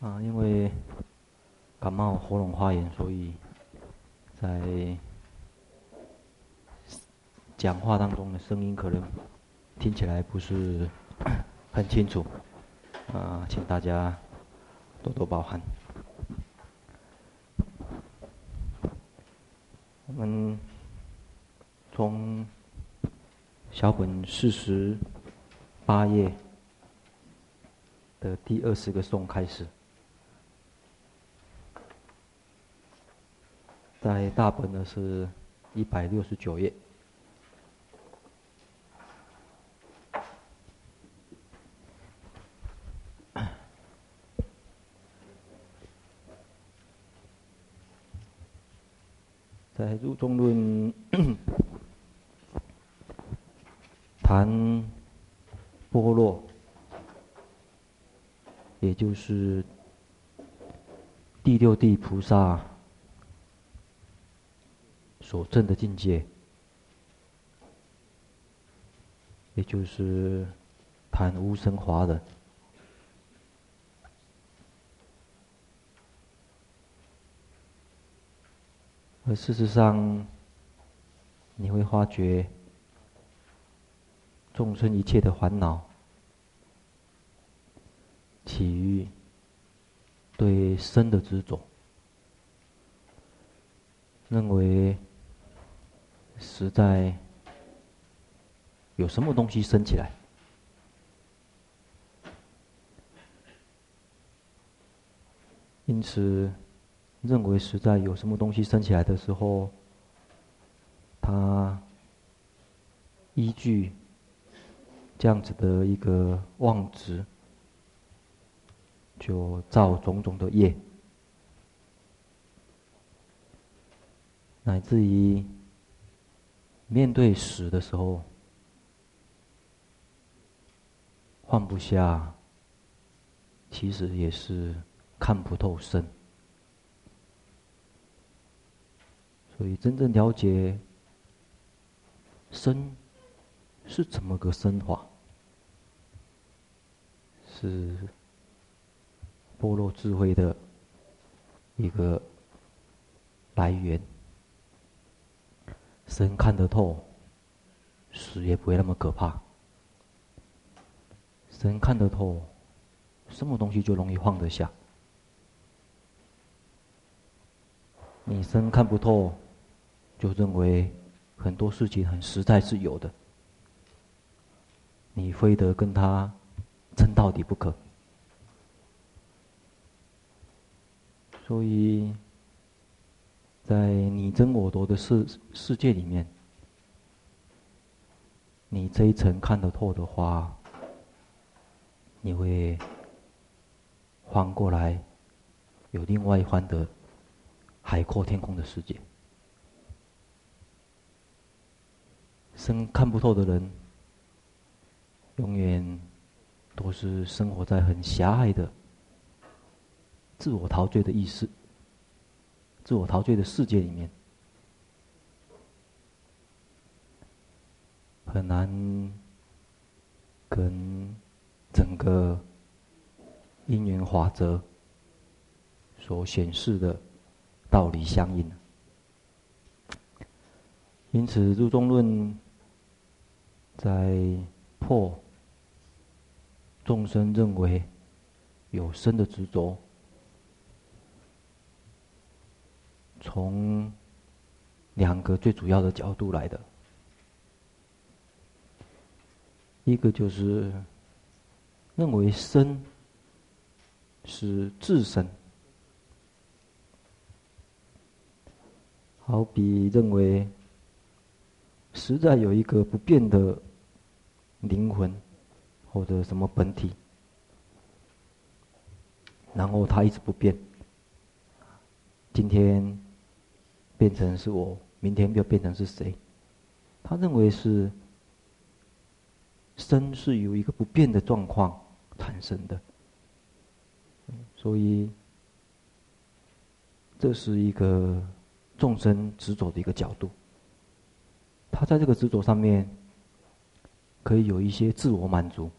啊，因为感冒喉咙发炎，所以在讲话当中的声音可能听起来不是很清楚，啊，请大家多多包涵。我们从小本四十八页的第二十个颂开始。在大本呢是一百六十九页，在入中论谈波若，也就是第六地菩萨。所证的境界，也就是谈无生华的。而事实上，你会发觉，众生一切的烦恼，起于对生的执着，认为。实在有什么东西升起来，因此认为实在有什么东西升起来的时候，他依据这样子的一个妄执，就造种种的业，乃至于。面对死的时候，放不下，其实也是看不透身。所以真正了解身是怎么个身法，是般若智慧的一个来源。身看得透，死也不会那么可怕。身看得透，什么东西就容易放得下。你身看不透，就认为很多事情很实在是有的，你非得跟他争到底不可。所以。在你争我夺的世世界里面，你这一层看得透的话，你会翻过来，有另外一番的海阔天空的世界。生看不透的人，永远都是生活在很狭隘的自我陶醉的意识。自我陶醉的世界里面，很难跟整个因缘法则所显示的道理相应。因此，入中论在破众生认为有生的执着。从两个最主要的角度来的，一个就是认为身是自身，好比认为实在有一个不变的灵魂或者什么本体，然后它一直不变，今天。变成是我，明天又变成是谁？他认为是身是由一个不变的状况产生的，所以这是一个众生执着的一个角度。他在这个执着上面可以有一些自我满足，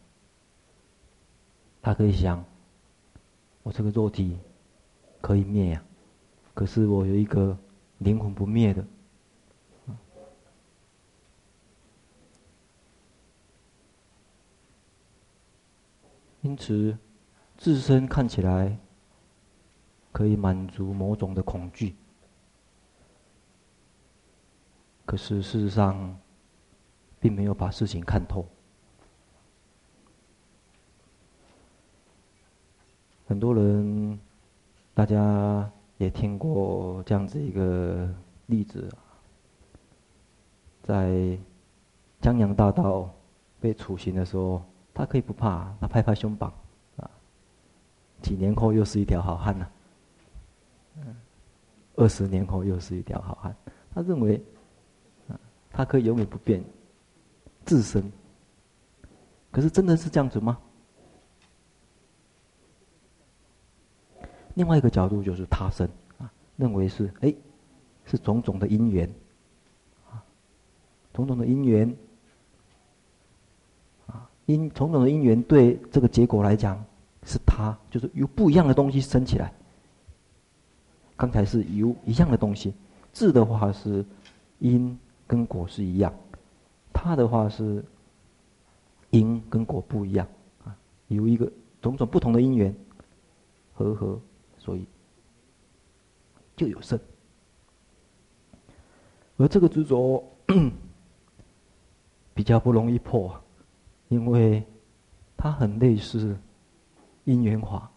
他可以想：我这个肉体可以灭呀，可是我有一个灵魂不灭的。因此，自身看起来可以满足某种的恐惧，可是事实上，并没有把事情看透。很多人，大家也听过这样子一个例子，在江洋大盗被处刑的时候。他可以不怕，他拍拍胸膛，啊，几年后又是一条好汉呐，二十年后又是一条好汉。他认为，啊，他可以永远不变，自身。可是真的是这样子吗？另外一个角度就是他生，啊，认为是哎，是种种的因缘，啊，种种的因缘。啊因种种的因缘，对这个结果来讲，是他就是由不一样的东西生起来。刚才是由一样的东西，智的话是因跟果是一样，他的话是因跟果不一样啊，有一个种种不同的因缘和合，所以就有生。而这个执着 比较不容易破。因为它很类似因缘法，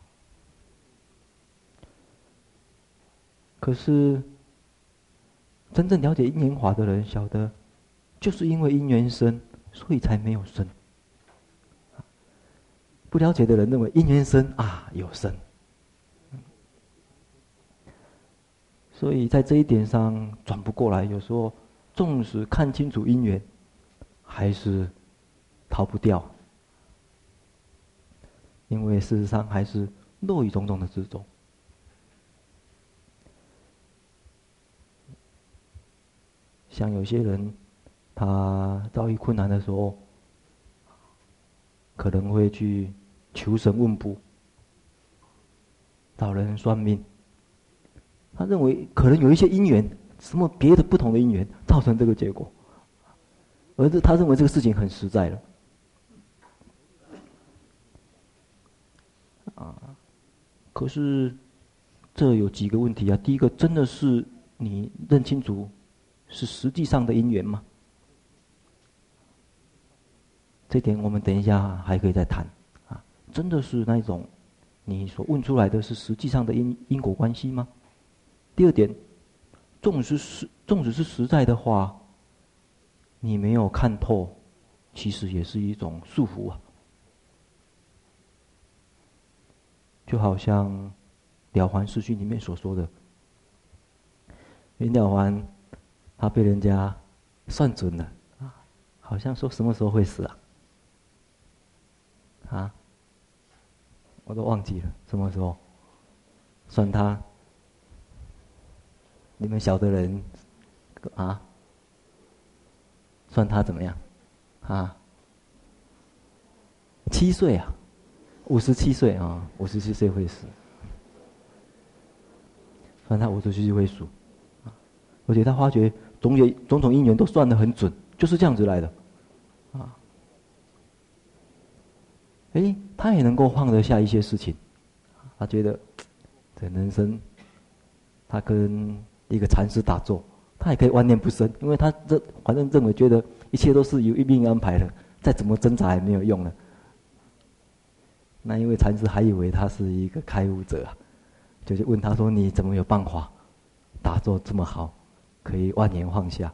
可是真正了解因缘法的人晓得，就是因为因缘生，所以才没有生。不了解的人认为因缘生啊有生，所以在这一点上转不过来。有时候纵使看清楚因缘，还是。逃不掉，因为事实上还是落于种种的之中。像有些人，他遭遇困难的时候，可能会去求神问卜，找人算命。他认为可能有一些因缘，什么别的不同的因缘造成这个结果，而是他认为这个事情很实在了。啊，可是这有几个问题啊。第一个，真的是你认清楚是实际上的因缘吗？这点我们等一下还可以再谈。啊，真的是那种你所问出来的是实际上的因因果关系吗？第二点，纵使是纵使是实在的话，你没有看透，其实也是一种束缚啊。就好像《了凡四训》里面所说的，袁了凡他被人家算准了啊，好像说什么时候会死啊？啊，我都忘记了什么时候算他。你们晓得人啊？算他怎么样？啊？七岁啊？五十七岁啊，五十七岁会死。算他五十七岁会死，而且他发觉种种种种因缘都算得很准，就是这样子来的，啊。哎，他也能够放得下一些事情，他觉得这人生，他跟一个禅师打坐，他也可以万念不生，因为他这反正认为觉得一切都是由一命安排的，再怎么挣扎也没有用了。那因为禅师还以为他是一个开悟者，就去问他说：“你怎么有办法打坐这么好，可以万年放下？”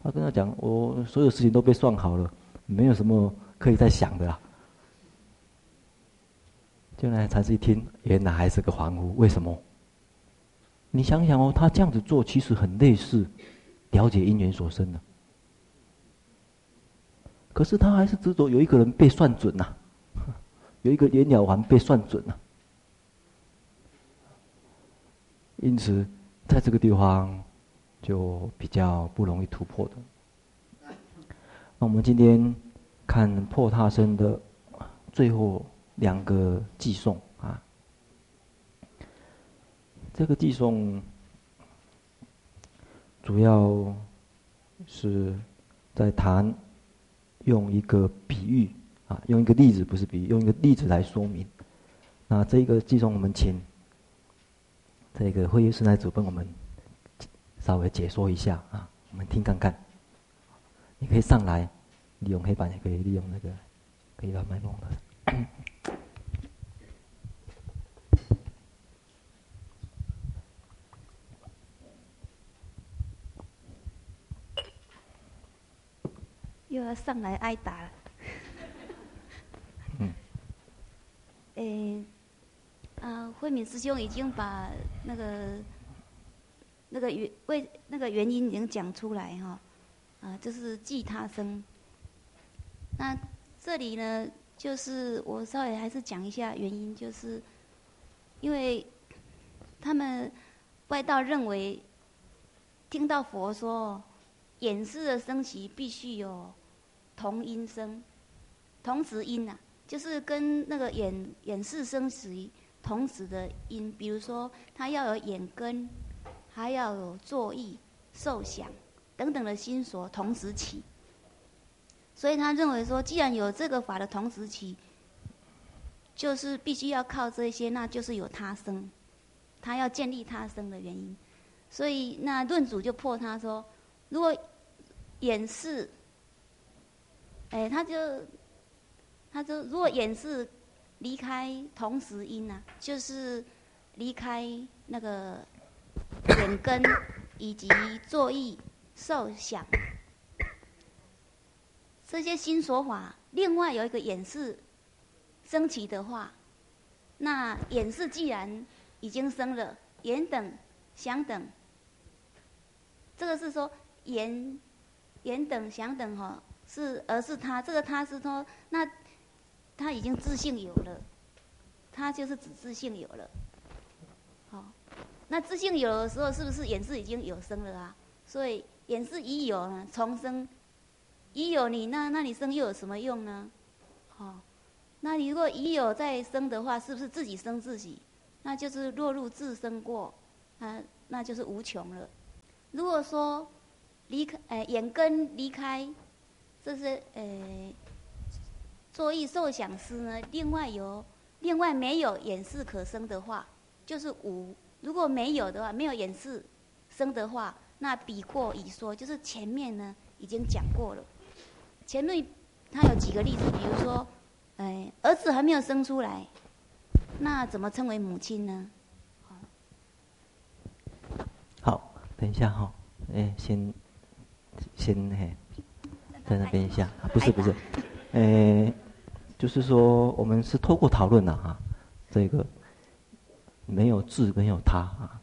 他跟他讲：“我所有事情都被算好了，没有什么可以再想的啦。”就那禅师一听，原来还是个凡夫。为什么？你想想哦，他这样子做其实很类似了解因缘所生的，可是他还是执着有一个人被算准呐、有一个袁了凡被算准了，因此在这个地方就比较不容易突破的。那我们今天看破他生的最后两个寄送，这个寄送主要是在谈用一个比喻啊，用一个例子，不是比喻，用一个例子来说明。那这个寄送我们请这个慧月师奶祖帮我们稍微解说一下啊，我们听看看。你可以上来，利用黑板，也可以利用那个，可以把麦克风的。又要上来挨打了。嗯。诶，啊，慧敏师兄已经把那个那个原为那个原因已经讲出来哈，啊，就是忌他生。那这里呢，就是我稍微还是讲一下原因，就是因为他们外道认为听到佛说演示的升起必须有。同音声，同时音呐、啊，就是跟那个演演示生起同时的音，比如说它要有眼根，还要有作意、受想等等的心所同时起。所以他认为说，既然有这个法的同时起，就是必须要靠这些，那就是有他生，他要建立他生的原因。所以那论主就破他说，如果演示。哎，他就，他就如果演示离开同时音呐、就是离开那个眼根以及作意、受想这些新说法，另外有一个演示升起的话，那演示既然已经生了，眼等、想等，这个是说眼、眼等、想等哈。是，而是他这个他是说，那他已经自信有了，他就是指自信有了。好，那自信有的时候，是不是演示已经有生了啊？所以演示已有呢，重生已有你，那那你生又有什么用呢？好，那你如果已有再生的话，是不是自己生自己？那就是落入自生过，啊，那就是无穷了。如果说离开，哎，眼根离开。这是呃，作意受想思呢。另外有，另外没有演示可生的话，就是无。如果没有的话，没有演示生的话，那比过已说，就是前面呢已经讲过了。前面他有几个例子，比如说，哎，儿子还没有生出来，那怎么称为母亲呢？好，等一下哈，哎，先先嘿。在那边一下，不是不是，诶，就是说我们是透过讨论的啊，这个没有自没有他啊，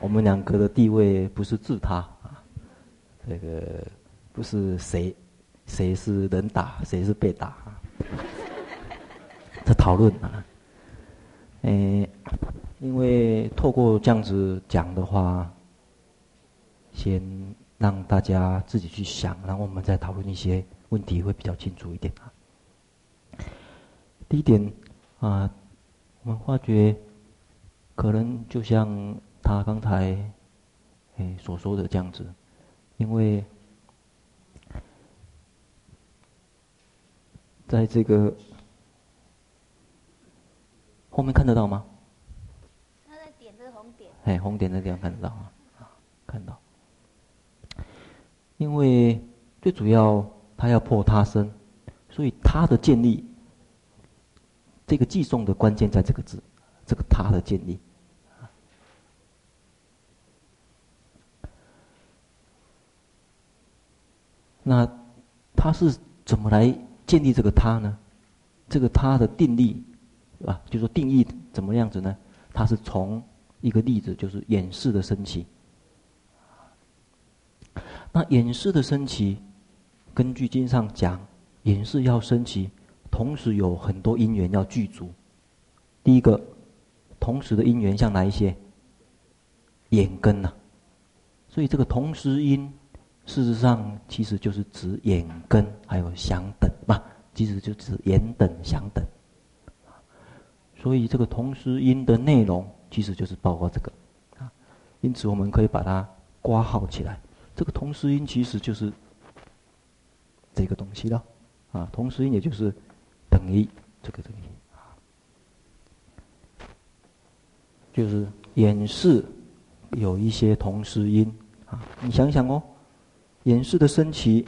我们两个的地位不是自他啊，这个不是谁谁是能打谁是被打啊，在讨论啊，诶，因为透过这样子讲的话，先。让大家自己去想，然后我们再讨论一些问题，会比较清楚一点啊。第一点啊，我们发觉可能就像他刚才诶所说的这样子，因为在这个后面看得到吗？他在点这个红点。哎，红点的地方看得到吗？啊，看到。因为最主要，他要破他生，所以他的建立，这个寄送的关键在这个字，这个他的建立。那他是怎么来建立这个他呢？这个他的定义，啊，就说定义怎么样子呢？他是从一个例子，就是演示的升起。那演示的升起，根据经上讲，演示要升起，同时有很多因缘要具足。第一个，同时的因缘像哪一些？眼根呐、啊。所以这个同时因，事实上其实就是指眼根还有想等嘛，其实就是指眼等想等。所以这个同时因的内容其实就是包括这个啊。因此，我们可以把它括号起来。这个同时音其实就是这个东西了啊。同时音也就是等于这个东西啊，就是演示有一些同时音啊。你想想哦，演示的升起，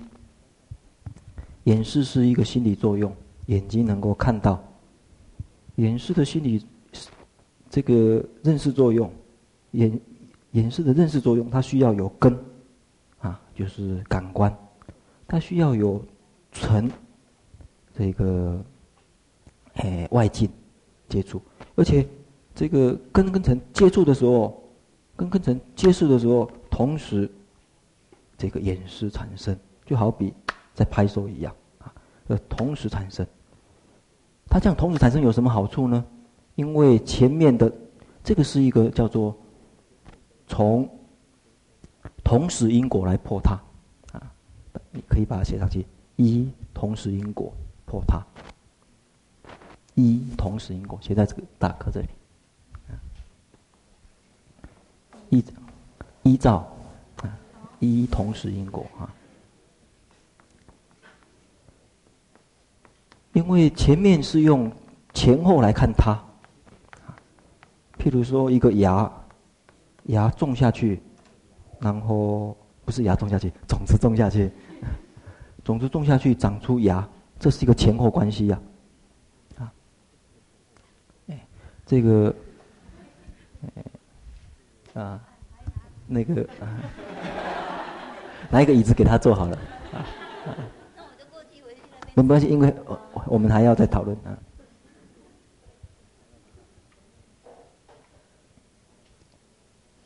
演示是一个心理作用，眼睛能够看到。演示的心理，这个认识作用，演演示的认识作用，它需要有根，就是感官，它需要有尘，这个，哎，外境接触，而且这个根跟尘接触的时候，根跟尘接触的时候，同时，这个演示产生，就好比在拍手一样，啊，呃，同时产生。它这样同时产生有什么好处呢？因为前面的这个是一个叫做从同时因果来破它，啊，你可以把它写上去：一同时因果破它，一同时因果写在这个大课这里，依依照啊，一同时因果啊。因为前面是用前后来看它，譬如说一个芽，芽种下去，然后不是芽种下去，种子种下去，种子种下去长出芽，这是一个前后关系呀，啊，哎，这个，啊，那个，啊，拿一个椅子给他坐好了，没关系，因为我我们还要再讨论啊。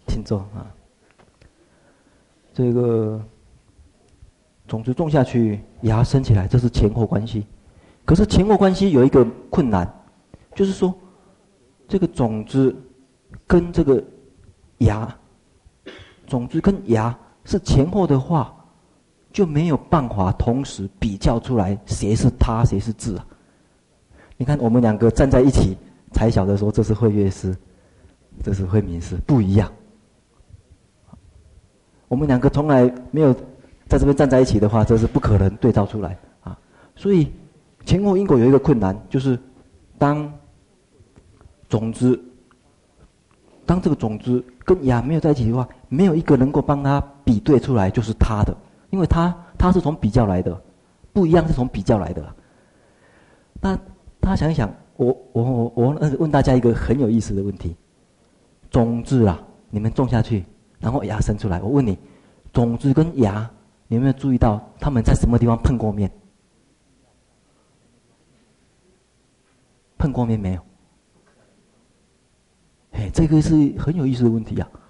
请坐啊。这个种子种下去，芽生起来，这是前后关系。可是前后关系有一个困难，就是说，这个种子跟这个芽，种子跟芽是前后的话。就没有办法同时比较出来谁是他谁是自啊？你看我们两个站在一起，才晓得说这是慧乐师，这是慧明师，不一样。我们两个从来没有在这边站在一起的话，这是不可能对照出来啊。所以前后因果有一个困难，就是当种子，当这个种子跟芽没有在一起的话，没有一个能够帮他比对出来就是他的。因为他他是从比较来的，不一样是从比较来的。那他想一想，我我我我问大家一个很有意思的问题：种子啊，你们种下去，然后牙伸出来。我问你，种子跟牙，你有没有注意到他们在什么地方碰过面？碰过面没有？哎，这个是很有意思的问题呀、啊。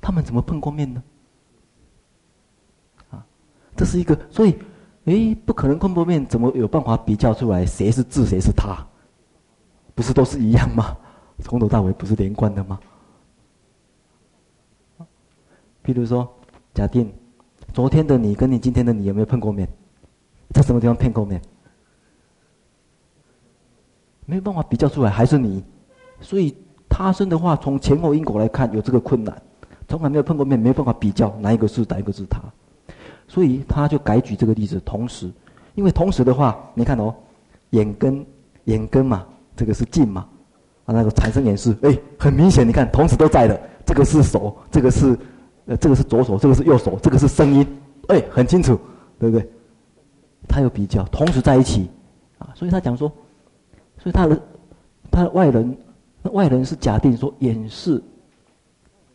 他们怎么碰过面呢？啊这是一个，所以，哎，不可能碰过面，怎么有办法比较出来谁是自，谁是他？不是都是一样吗？从头到尾不是连贯的吗？比如说，假定昨天的你跟你今天的你有没有碰过面？在什么地方碰过面？没有办法比较出来，还是你？所以他生的话，从前后因果来看，有这个困难，从来没有碰过面，没办法比较哪一个是哪一个是他。所以他就改举这个例子，同时，因为同时的话，你看哦，眼根，眼根嘛，这个是境嘛，啊，那个产生演示，哎，很明显，你看，同时都在的，这个是手，这个是，呃，这个是左手，这个是右手，这个是声音，哎，很清楚，对不对？他有比较，同时在一起，啊，所以他讲说，所以他的，他的外人，那外人是假定说演示，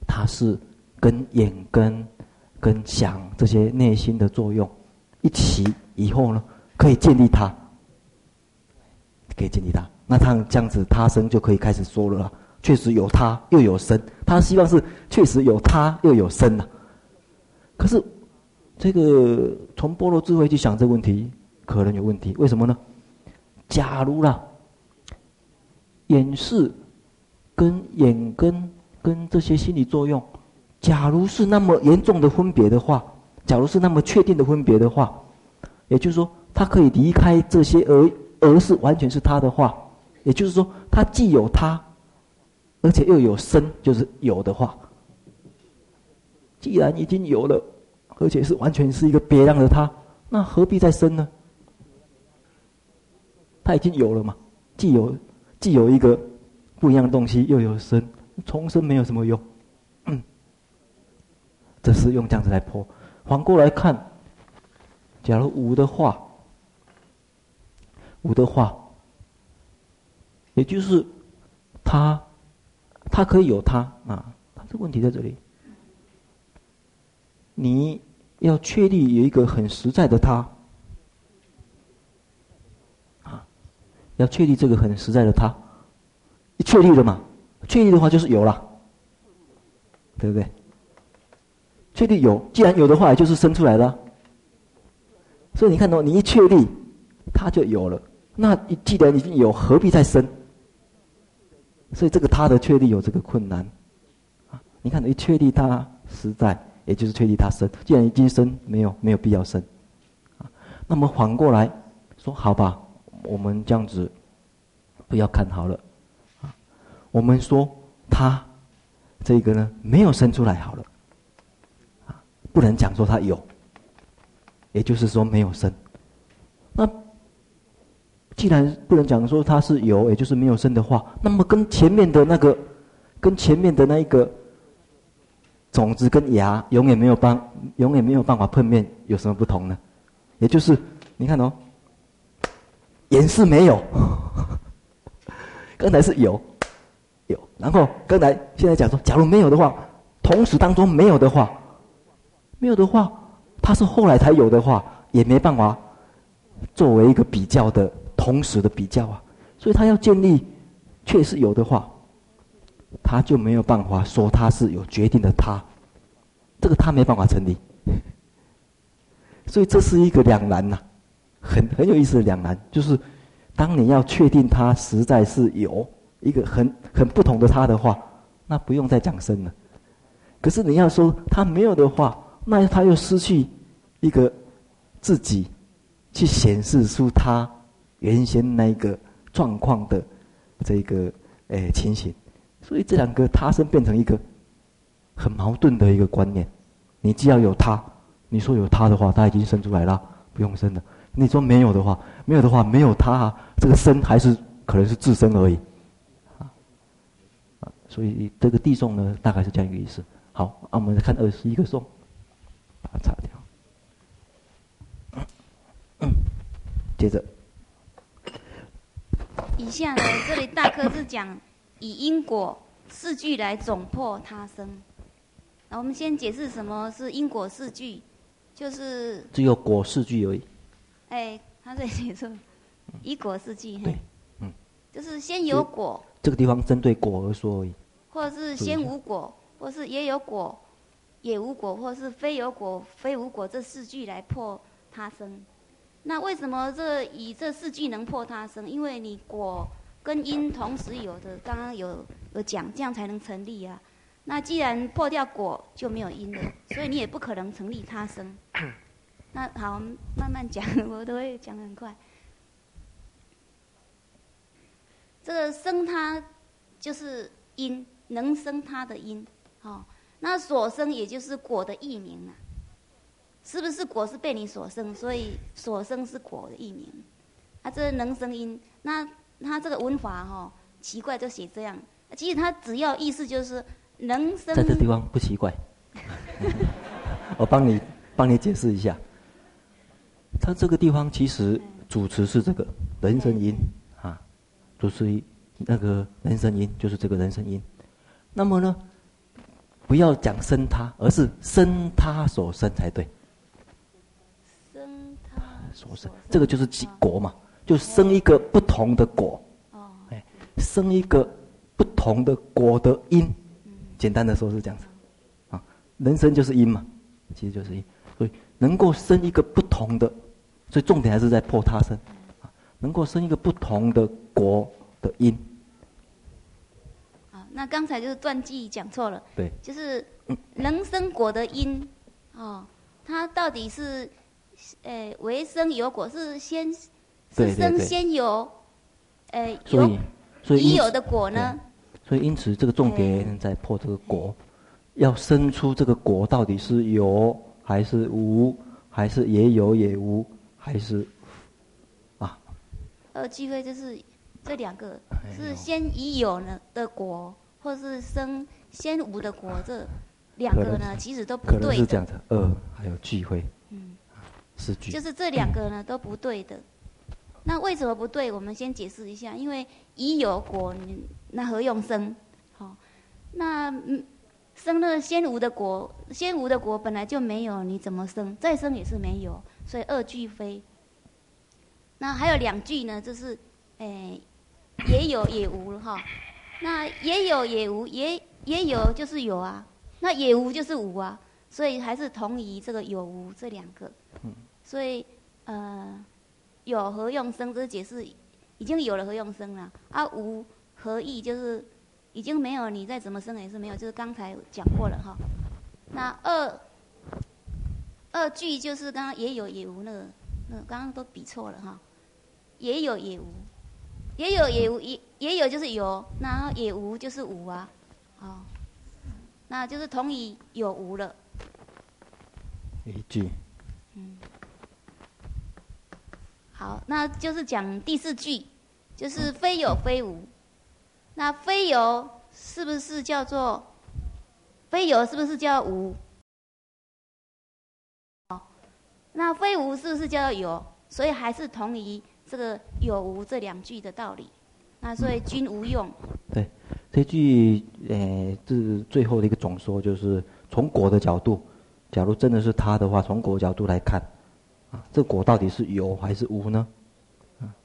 他是跟眼跟。跟想这些内心的作用一起以后呢，可以建立他，可以建立他。那他这样子，他生就可以开始说了。确实有他，又有生。他希望是确实有他，又有生呐。可是这个从般若智慧去想这个问题，可能有问题。为什么呢？假如啦，眼识跟眼根跟这些心理作用。假如是那么严重的分别的话，假如是那么确定的分别的话，也就是说，他可以离开这些而而是完全是他的话，也就是说，他既有他，而且又有生，就是有的话。既然已经有了，而且是完全是一个别样的他，那何必再生呢？他已经有了嘛，既有既有一个不一样的东西，又有生，重生没有什么用。嗯，这是用这样子来破。反过来看，假如无的话，无的话，也就是他，他可以有他啊，他这个问题在这里。你要确立有一个很实在的他，啊，要确立这个很实在的他，你确立了嘛，确立的话就是有了，对不对？确立有，既然有的话，就是生出来了。所以你看到，你一确立，他就有了。那既然已经有，何必再生？所以这个他的确立有这个困难，啊，你看，一确立他实在。也就是确立他生，既然已经生，没有没有必要生，啊，那么反过来说，好吧，我们这样子不要看好了，啊，我们说他这个呢没有生出来好了，啊，不能讲说他有，也就是说没有生，那既然不能讲说它是有，也就是没有生的话，那么跟前面的那个，跟前面的那一个。种子跟芽永远没有办，永远没有办法碰面，有什么不同呢？也就是你看哦，原是没有，刚才是有，有，然后刚才现在讲说，假如没有的话，同时当中没有的话，没有的话，它是后来才有的话，也没办法作为一个比较的同时的比较啊，所以他要建立确实有的话。他就没有办法说他是有决定的他，这个他没办法成立，所以这是一个两难呐、很很有意思的两难，就是当你要确定他实在是有一个很很不同的他的话，那不用再讲生了。可是你要说他没有的话，那他又失去一个自己去显示出他原先那个状况的这个诶、情形。所以这两个他生变成一个很矛盾的一个观念。你既要有他，你说有他的话，他已经生出来了，不用生了。你说没有的话，没有的话，没有他，啊，这个生还是可能是自生而已。啊，所以这个递送呢，大概是这样一个意思。好，啊，我们来看二十一个颂，把它擦掉。接着，以下呢，这里大科是讲。以因果四句来总破他生，那我们先解释什么是因果四句，就是只有果四句而已。哎，他在写说，以果四句，对，嗯，就是先有果。这个地方针对果而说而已。或者是先无果，或是也有果，也无果，或是非有果，非无果，这四句来破他生。那为什么这以这四句能破他生？因为你果。跟因同时有的，刚刚有有讲，这样才能成立啊。那既然破掉果，就没有因了，所以你也不可能成立他生。那好，慢慢讲，我都会讲得很快。这个生他就是因，能生他的因，哦，那所生也就是果的异名啊。是不是果是被你所生，所以所生是果的意名？啊，这能生因，那。他这个文法哈、哦、奇怪，就写这样。其实他只要意思就是能生。在这地方不奇怪，我帮你帮你解释一下。他这个地方其实主词是这个人生因啊，主词那个人生因就是这个人生因。那么呢，不要讲生他，而是生他所生才对。生他所生，这个就是几国嘛。就生一个不同的果，哎，生一个不同的果的因，简单的说是这样子，啊，人生就是因嘛，其实就是因，所以能够生一个不同的，所以重点还是在破他生，啊，能够生一个不同的果的因。好，那刚才就是断句讲错了，对，就是人生果的因，哦，它到底是，诶，为生有果是先。是生先有，呃，有已有的果呢？所以因此这个重点在破这个果，要生出这个果到底是有还是无，还是也有也无，还是啊？二聚会就是这两个是先已有呢的果，或是生先无的果，这两个呢其实都不对。可能是这样子，二还有聚会。就是这两个呢都不对的。那为什么不对？我们先解释一下，因为已有果，那何用生？好，那嗯，生了先无的果，先无的果本来就没有，你怎么生？再生也是没有，所以二俱非。那还有两句呢，就是，诶，也有也无了哈。那也有也无，也也有就是有啊，那也无就是无啊，所以还是同宜这个有无这两个。所以，呃。有何用生？这是解释，已经有了何用生了？啊，无何意？就是已经没有，你再怎么生也是没有。就是刚才讲过了哈。那二二句就是刚刚也有也无那个，那刚刚都比错了哈。也有也无，也有也无，也也有就是有，然后也无就是无啊。好，那就是同意有无了。一句。嗯。好，那就是讲第四句，就是非有非无。那非有是不是叫做非有？是不是叫无？好，那非无是不是叫有？所以还是同于这个有无这两句的道理。那所以均无用。对，这句呃，这是最后的一个总说，就是从果的角度，假如真的是他的话，从果角度来看。啊这果到底是有还是无呢？啊，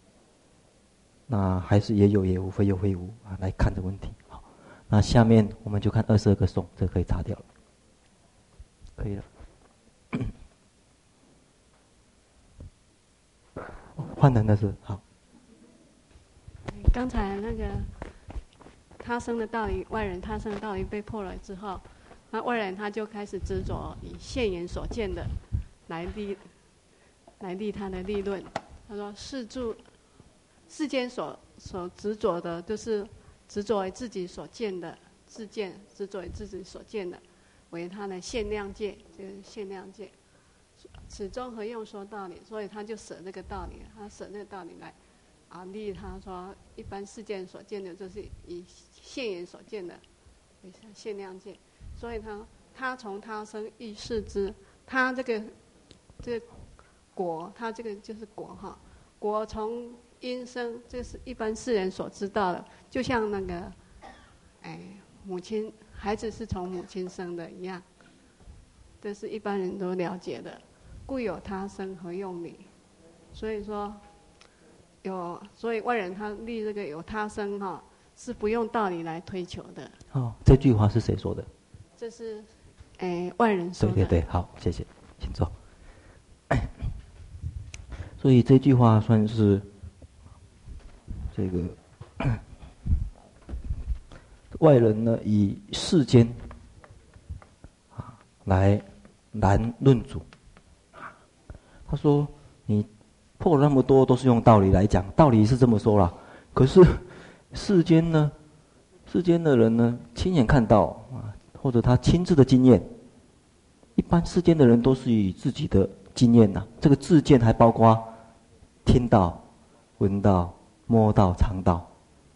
那还是也有也无，非有非无啊，来看这问题。好，那下面我们就看二十二个颂，这可以擦掉了，可以了。换人的是好。刚才那个他生的道理，外人他生的道理被破了之后，那外人他就开始执着以现眼所见的来立。来立他的立论，他说世住世间所所执着的，就是执着于自己所见的自见，执着于自己所见的，为他的限量界，就是限量界。此中何用说道理？所以他就舍那个道理，他舍那个道理来啊立。他说一般世间所见的，就是以现眼所见的为限量界。所以他他从他生亦视之，他这个这个。果，他这个就是果哈。果从因生，这是一般世人所知道的，就像那个，哎，母亲孩子是从母亲生的一样，这是一般人都了解的。故有他生，何用理？所以说，有所以外人他立这个有他生哈，是不用道理来推求的。哦，这句话是谁说的？这是，哎，外人说的。对对对，好，谢谢，请坐。所以这句话算是这个 外人呢，以世间啊来难论主。他说：“你破了那么多，都是用道理来讲，道理是这么说啦。可是世间呢，世间的人呢，亲眼看到啊，或者他亲自的经验，一般世间的人都是以自己的经验呐，这个自见还包括。”听到、闻到、摸到、尝到，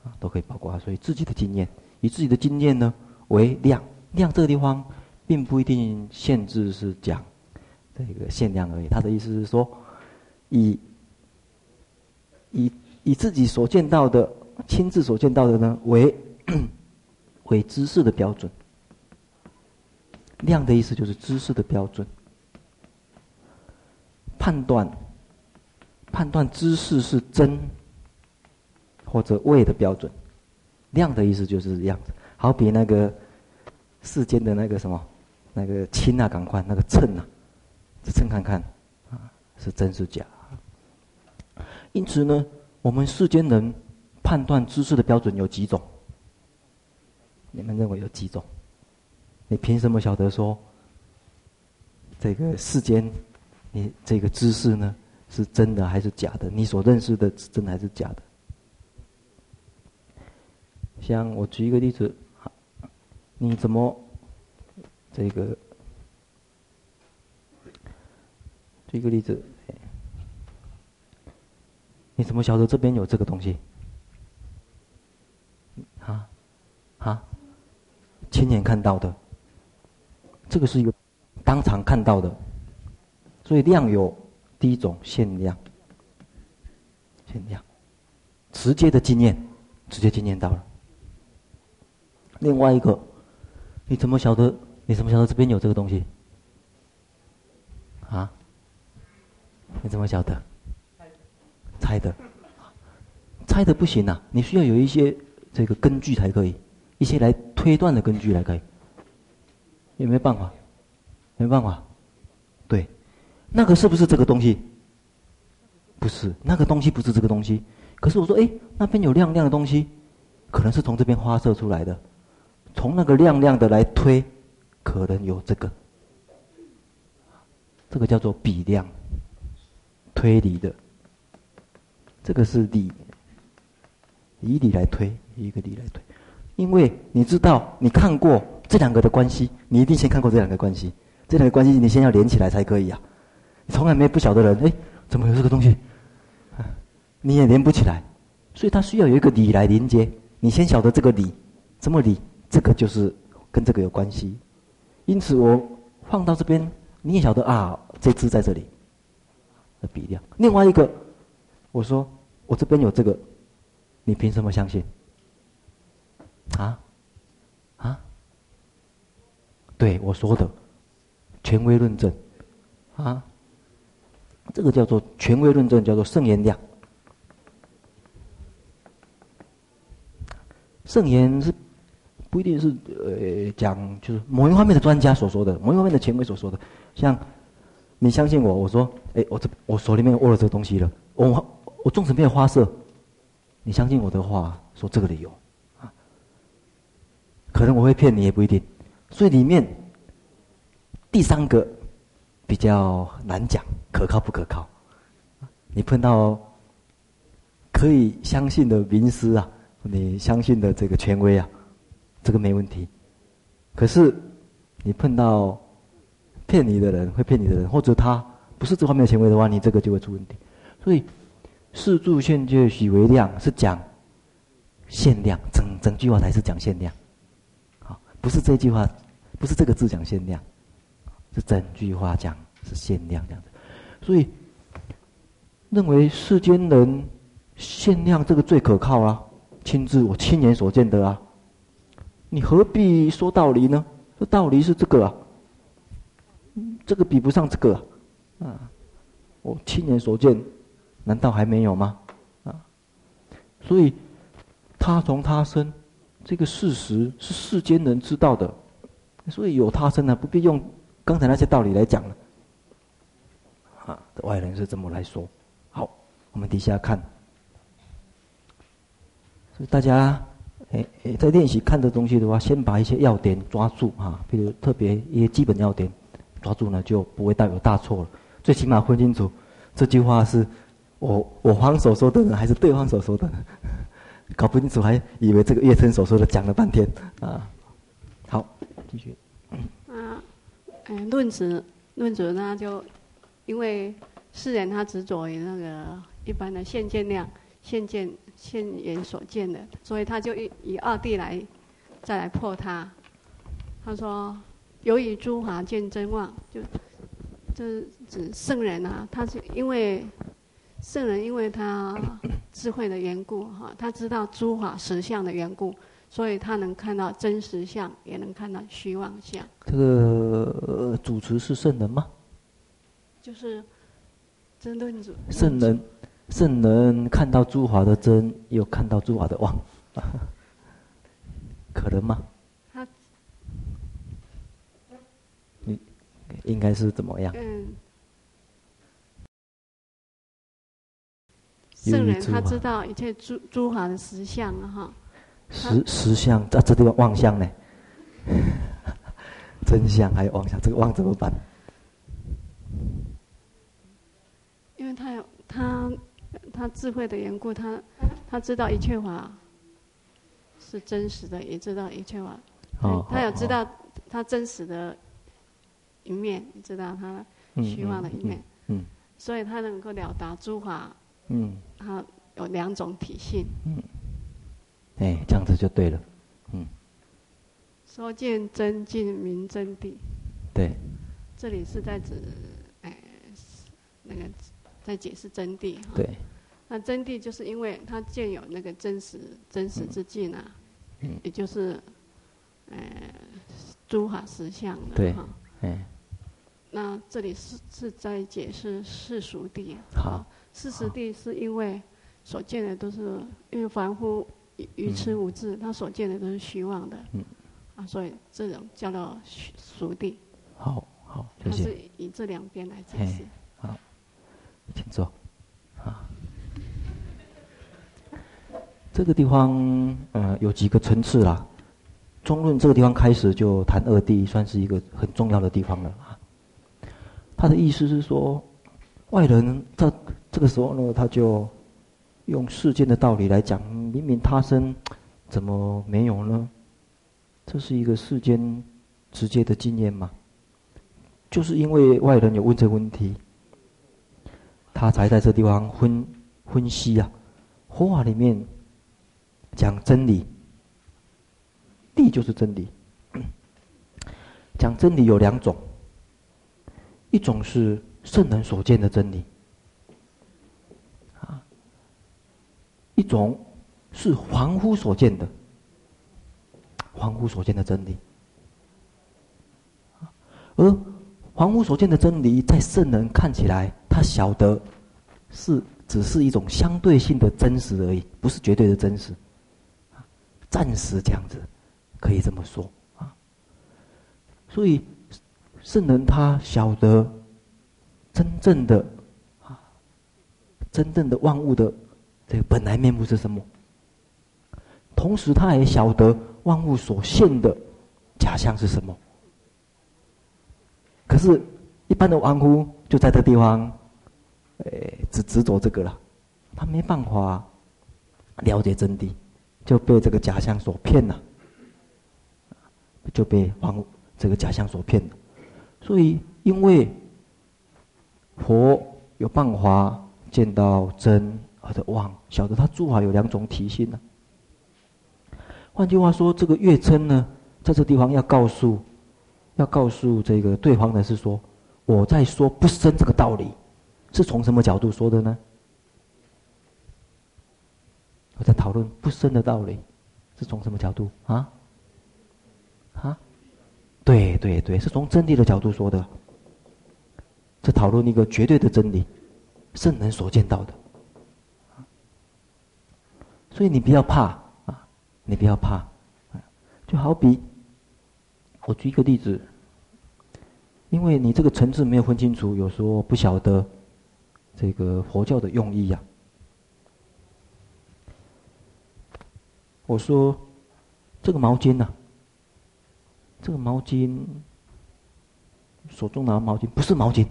啊，都可以包括。所以自己的经验，以自己的经验呢为量，量这个地方并不一定限制是讲这个限量而已。他的意思是说，以以以自己所见到的、亲自所见到的呢为为知识的标准。量的意思就是知识的标准，判断。判断知识是真或者伪的标准，量的意思就是这样子。好比那个世间的那个什么，那个秤啊，赶快那个秤啊，称看看啊，是真是假。因此呢，我们世间人判断知识的标准有几种？你们认为有几种？你凭什么晓得说这个世间你这个知识呢？是真的还是假的？你所认识的是真的还是假的？像我举一个例子，你怎么这个举一个例子，你怎么晓得这边有这个东西？啊啊，亲眼看到的，这个是一个当场看到的，所以量有第一种限量，限量，直接的经验，直接经验到了。另外一个，你怎么晓得？你怎么晓得这边有这个东西？啊？你怎么晓得？猜的，猜的不行啊！你需要有一些这个根据才可以，一些来推断的根据来可以。有没有办法？没办法。对，那个是不是这个东西？不是，那个东西不是这个东西。可是我说，哎，那边有亮亮的东西，可能是从这边发射出来的。从那个亮亮的来推，可能有这个，这个叫做比量，推理的，这个是理，以理来推，一个理来推，因为你知道，你看过这两个的关系，你一定先看过这两个关系，这两个关系你先要连起来才可以啊，从来没不晓得人，哎，怎么有这个东西？你也连不起来，所以它需要有一个理来连接，你先晓得这个理，怎么理？这个就是跟这个有关系，因此我放到这边，你也晓得啊，这支在这里的比量。另外一个，我说我这边有这个，你凭什么相信？啊？啊？对我说的权威论证啊，这个叫做权威论证，叫做圣言量。圣言是。不一定是呃讲就是某一方面的专家所说的，某一方面的权威所说的。像你相信我，我说，哎，我这我手里面握了这个东西了，我我纵使没有花色，你相信我的话，说这个理由，可能我会骗你也不一定。所以里面第三个比较难讲，可靠不可靠？你碰到可以相信的名师啊，你相信的这个权威啊。这个没问题，可是你碰到骗你的人，会骗你的人，或者他不是这方面的权威的话，你这个就会出问题。所以四柱现就许为量，是讲限量，整整句话才是讲限量，不是这句话，不是这个字讲限量，是整句话讲是限量这样子。所以认为世间人限量这个最可靠啊，亲自我亲眼所见的啊。你何必说道理呢？这道理是这个啊，这个比不上这个啊，啊，我亲眼所见，难道还没有吗？啊，所以他从他生，这个事实是世间人知道的，所以有他生呢，不必用刚才那些道理来讲了。啊，外人是这么来说。好，我们底下看，所以大家。哎哎，在练习看的东西的话，先把一些要点抓住啊，比如特别一些基本要点抓住呢，就不会带有大错了。最起码分清楚这句话是我我方所说的呢，还是对方所说的呢？搞不清楚还以为这个月称所说的讲了半天啊。好，继续。啊，哎，论执论执呢，就因为世人他执着于那个一般的现见量现见。现眼所见的，所以他就以以二谛来，再来破他。他说：“由于诸法见真妄，就这指圣人啊，他是因为圣人因为他 智慧的缘故哈，他知道诸法实相的缘故，所以他能看到真实相，也能看到虚妄相。”这个主持是圣人吗？就是真论主。圣人。圣人看到诸法的真，又看到诸法的妄，可能吗？他，你应该是怎么样？嗯，圣人他知道一切诸诸法的实相啊，哈。实实相在这地方妄相呢？真相还有妄相，这个妄怎么办？因为他有他。他智慧的缘故，他他知道一切法是真实的，也知道一切法。哦，他有知道他真实的一面，知道他虚妄的一面。嗯所以他能够了达诸法。嗯。它有两种体性。嗯。哎，这样子就对了。嗯。说见真境明真谛。对。这里是在指，哎，那个在解释真谛。对。那真谛就是因为它见有那个真实真实之境啊。嗯。也就是，呃，诸法实相的。对。哎。那这里是是在解释世俗谛。好，世俗谛是因为所见的都是因为凡夫愚痴无智，他所见的都是虚妄的。嗯。啊，所以这种叫做俗地。好好，谢谢。它是以这两边来解释。好，请坐。啊，这个地方呃有几个层次啦。中论这个地方开始就谈二谛，算是一个很重要的地方了。他的意思是说，外人在这个时候呢，他就用世间的道理来讲，明明他生怎么没有呢？这是一个世间直接的经验嘛？就是因为外人有问这个问题，他才在这地方分分析啊。佛法里面讲真理，地就是真理。讲真理有两种。一种是圣人所见的真理，一种是凡夫所见的，凡夫所见的真理，而凡夫所见的真理，在圣人看起来，他晓得是只是一种相对性的真实而已，不是绝对的真实，暂时这样子，可以这么说啊，所以。圣人他晓得真正的啊，真正的万物的这本来面目是什么，同时他也晓得万物所现的假象是什么。可是，一般的凡夫就在这地方，诶，只执着这个了，他没办法了解真谛，就被这个假象所骗了，就被凡夫这个假象所骗了。所以，因为佛有办法见到真而的妄，晓得他诸法有两种体性呢、换句话说，这个月称呢，在这地方要告诉，要告诉这个对方的是说，我在说不生这个道理，是从什么角度说的呢？我在讨论不生的道理，是从什么角度啊？啊？对对对，是从真理的角度说的。这讨论一个绝对的真理，圣人所见到的。所以你不要怕啊，你不要怕，就好比我举一个例子，因为你这个层次没有分清楚，有时候不晓得这个佛教的用意呀、啊。我说这个毛巾呢、这个毛巾，手中拿的毛巾不是毛巾。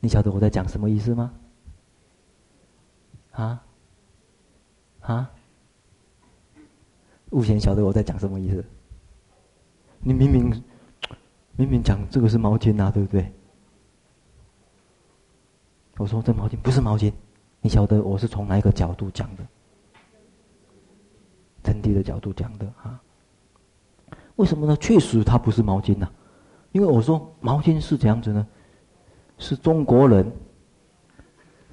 你晓得我在讲什么意思吗？啊？啊？悟贤晓得我在讲什么意思？你明明明明讲这个是毛巾啊，对不对？我说这毛巾不是毛巾，你晓得我是从哪一个角度讲的？真谛的角度讲的啊，为什么呢？确实它不是毛巾呐、因为我说毛巾是怎样子呢？是中国人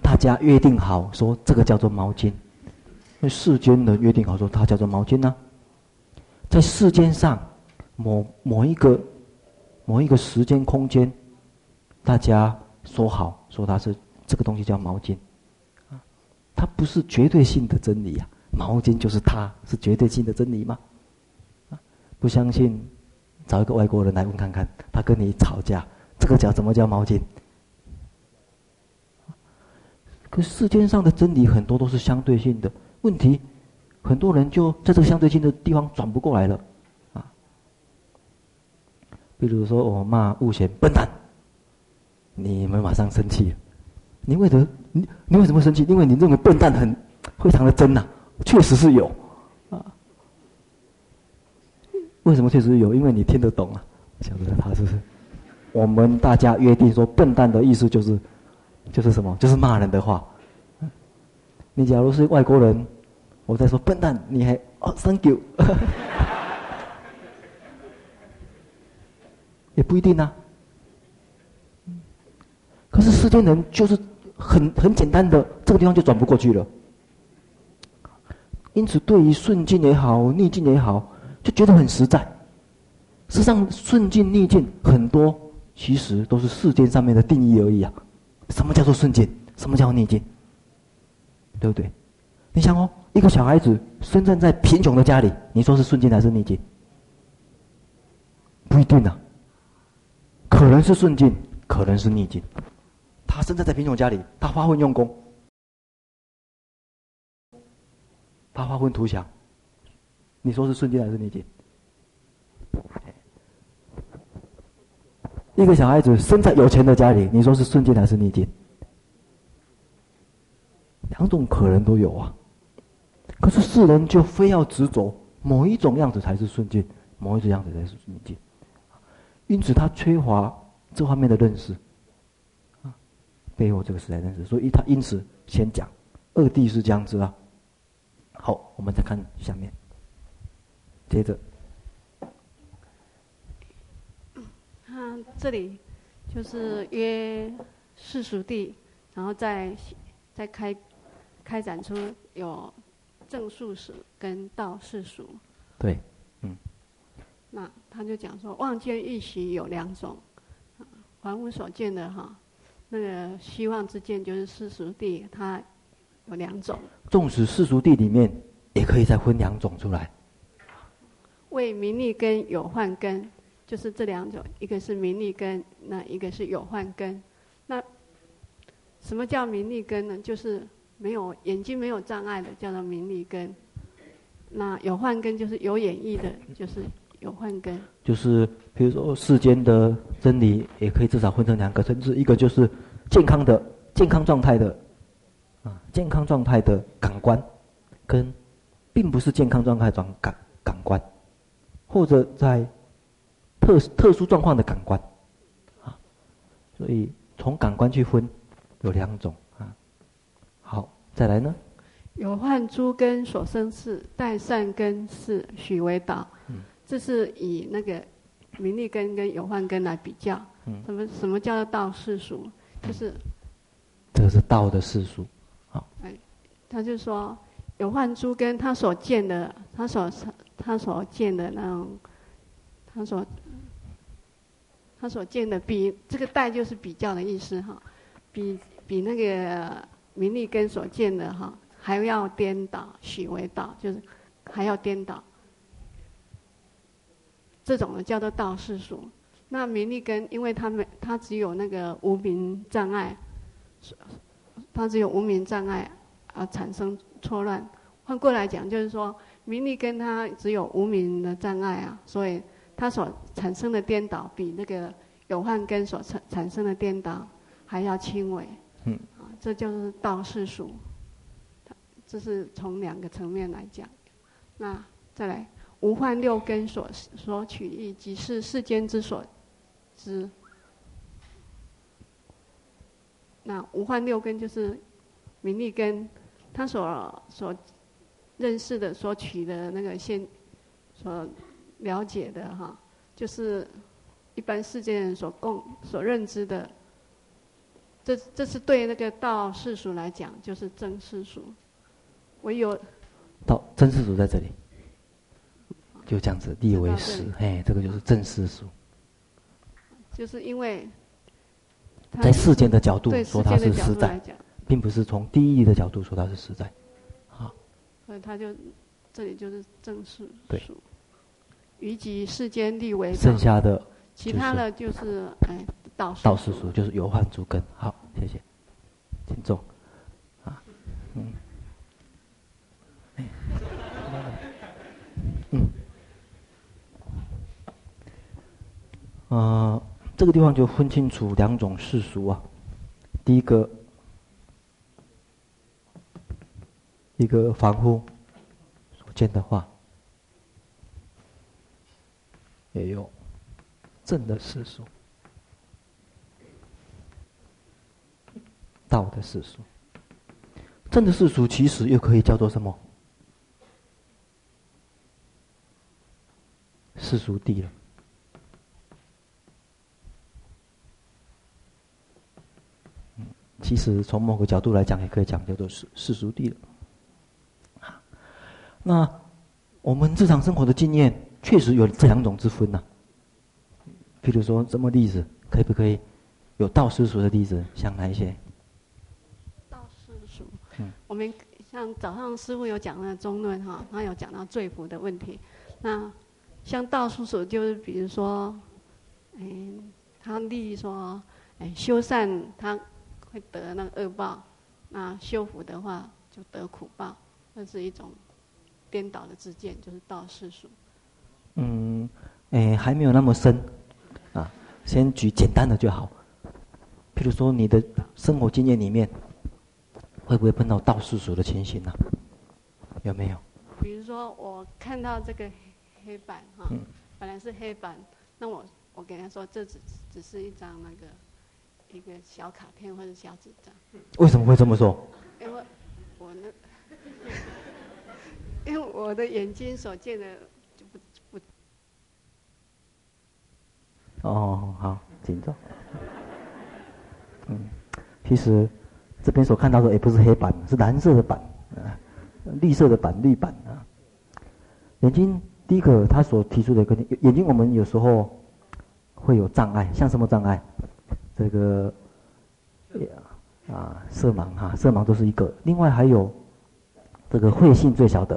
大家约定好说这个叫做毛巾，那世间人约定好说它叫做毛巾呢、在世间上某某一个某一个时间空间，大家说好说它是这个东西叫毛巾，它不是绝对性的真理呀、啊。毛巾就是它，是绝对性的真理吗？不相信，找一个外国人来问看看，他跟你吵架，这个叫怎么叫毛巾？可是世间上的真理很多都是相对性的，问题很多人就在这个相对性的地方转不过来了，啊，比如说我骂悟贤笨蛋，你们马上生气，你为什么你你为什么生气？因为你认为笨蛋很非常的真呐、确实是有啊。为什么确实有？因为你听得懂啊，晓得他是不是？我们大家约定说，笨蛋的意思就是，就是什么？就是骂人的话。你假如是外国人，我在说笨蛋，你还哦，thank you，也不一定啊。可是世间人就是很很简单的，这个地方就转不过去了。因此，对于顺境也好，逆境也好，就觉得很实在。事实上，顺境逆境很多，其实都是世间上面的定义而已啊。什么叫做顺境？什么叫逆境？对不对？你想哦，一个小孩子生长在贫穷的家里，你说是顺境还是逆境？不一定啊，可能是顺境，可能是逆境。他生长在贫穷家里，他发奋用功，他发奋图强。你说是顺境还是逆境？一个小孩子生在有钱的家里，你说是顺境还是逆境？两种可能都有啊。可是世人就非要执着某一种样子才是顺境，某一种样子才是逆境，因此他缺乏这方面的认识。背后这个时代认识，所以他因此先讲二弟是这样子啊。好，我们再看下面，接着，他这里就是约世俗地，然后再再开开展出有正数史跟道世俗。对，嗯。那他就讲说，望见欲习有两种，凡夫所见的哈。那个希望之见就是世俗地，它有两种。纵使世俗地里面也可以再分两种出来。为名利根有幻根，就是这两种，一个是名利根，那一个是有幻根。那什么叫名利根呢？就是没有眼睛没有障碍的，叫做名利根。那有幻根就是有眼翳的，就是。有幻根，就是比如说世间的真理，也可以至少分成两个层次，一个就是健康的、健康状态的，啊，健康状态的感官，跟并不是健康状态转感感官，或者在特特殊状况的感官，啊，所以从感官去分有两种啊。好，再来呢？有幻诸根所生事，待善根是许为导。嗯。这是以那个名利根跟有幻根来比较，嗯、什么什么叫做道世俗？就是这个是道的世俗，好。哎，他就说有幻诸根，他所见的，他所他所见的那种，他所他所见的比这个待就是比较的意思哈，比比那个名利根所见的哈还要颠倒，许为道，就是还要颠倒。这种呢叫做道世俗，那名利根，因为他们他只有那个无明障碍，他只有无明障碍而产生错乱。换过来讲，就是说名利根他只有无明的障碍啊，所以他所产生的颠倒比那个有幻根所产产生的颠倒还要轻微。嗯，啊，这就是道世俗。这是从两个层面来讲。那再来。无幻六根所所取义，即是世间之所知。那无幻六根就是名利根，他所所认识的、所取的那个现所了解的哈，就是一般世间人所共所认知的。这这是对那个道世俗来讲，就是真世俗。唯有道真世俗在这里。就这样子立为实，哎，这个就是正世俗。就是因为在世间的角度说它是实在，并不是从第一的角度说它是实在。好，所以他就这里就是正世俗。对。余集世间立为。剩下的。其他的就是哎道道世俗，就是有幻诸根。好，谢谢，请坐。啊，嗯。嗯。呃，这个地方就分清楚两种世俗啊。第一个，一个凡夫所见的话，也有正的世俗、道的世俗。正的世俗其实又可以叫做什么？世俗地了。其实从某个角度来讲，也可以讲叫做世世俗地了。那我们日常生活的经验确实有这两种之分呐、啊。譬如说，什么例子？可以不可以有道世俗的例子？像哪一些？道世俗。嗯。我们像早上师傅有讲那个中论哈，他有讲到罪福的问题。那像道世俗，就是比如说，嗯、哎，他例如说，哎，修善他。会得那个恶报，那修福的话就得苦报，这是一种颠倒的自见，就是道世俗。嗯，诶，还没有那么深，啊，先举简单的就好。譬如说，你的生活经验里面，会不会碰到倒世俗的情形呢？有没有？比如说，我看到这个黑板哈，嗯、本来是黑板，那我我给他说，这只只是一张那个。一个小卡片或者小纸张，为什么会这么说？因为我那，因为我的眼睛所见的就不不。哦，好，请坐。嗯，其实这边所看到的也不是黑板，是蓝色的板，啊，绿色的板，绿板啊。眼睛第一个他所提出的一个眼睛，我们有时候会有障碍，像什么障碍？这个，啊，色盲哈，色盲都是一个。另外还有，这个慧性最晓得，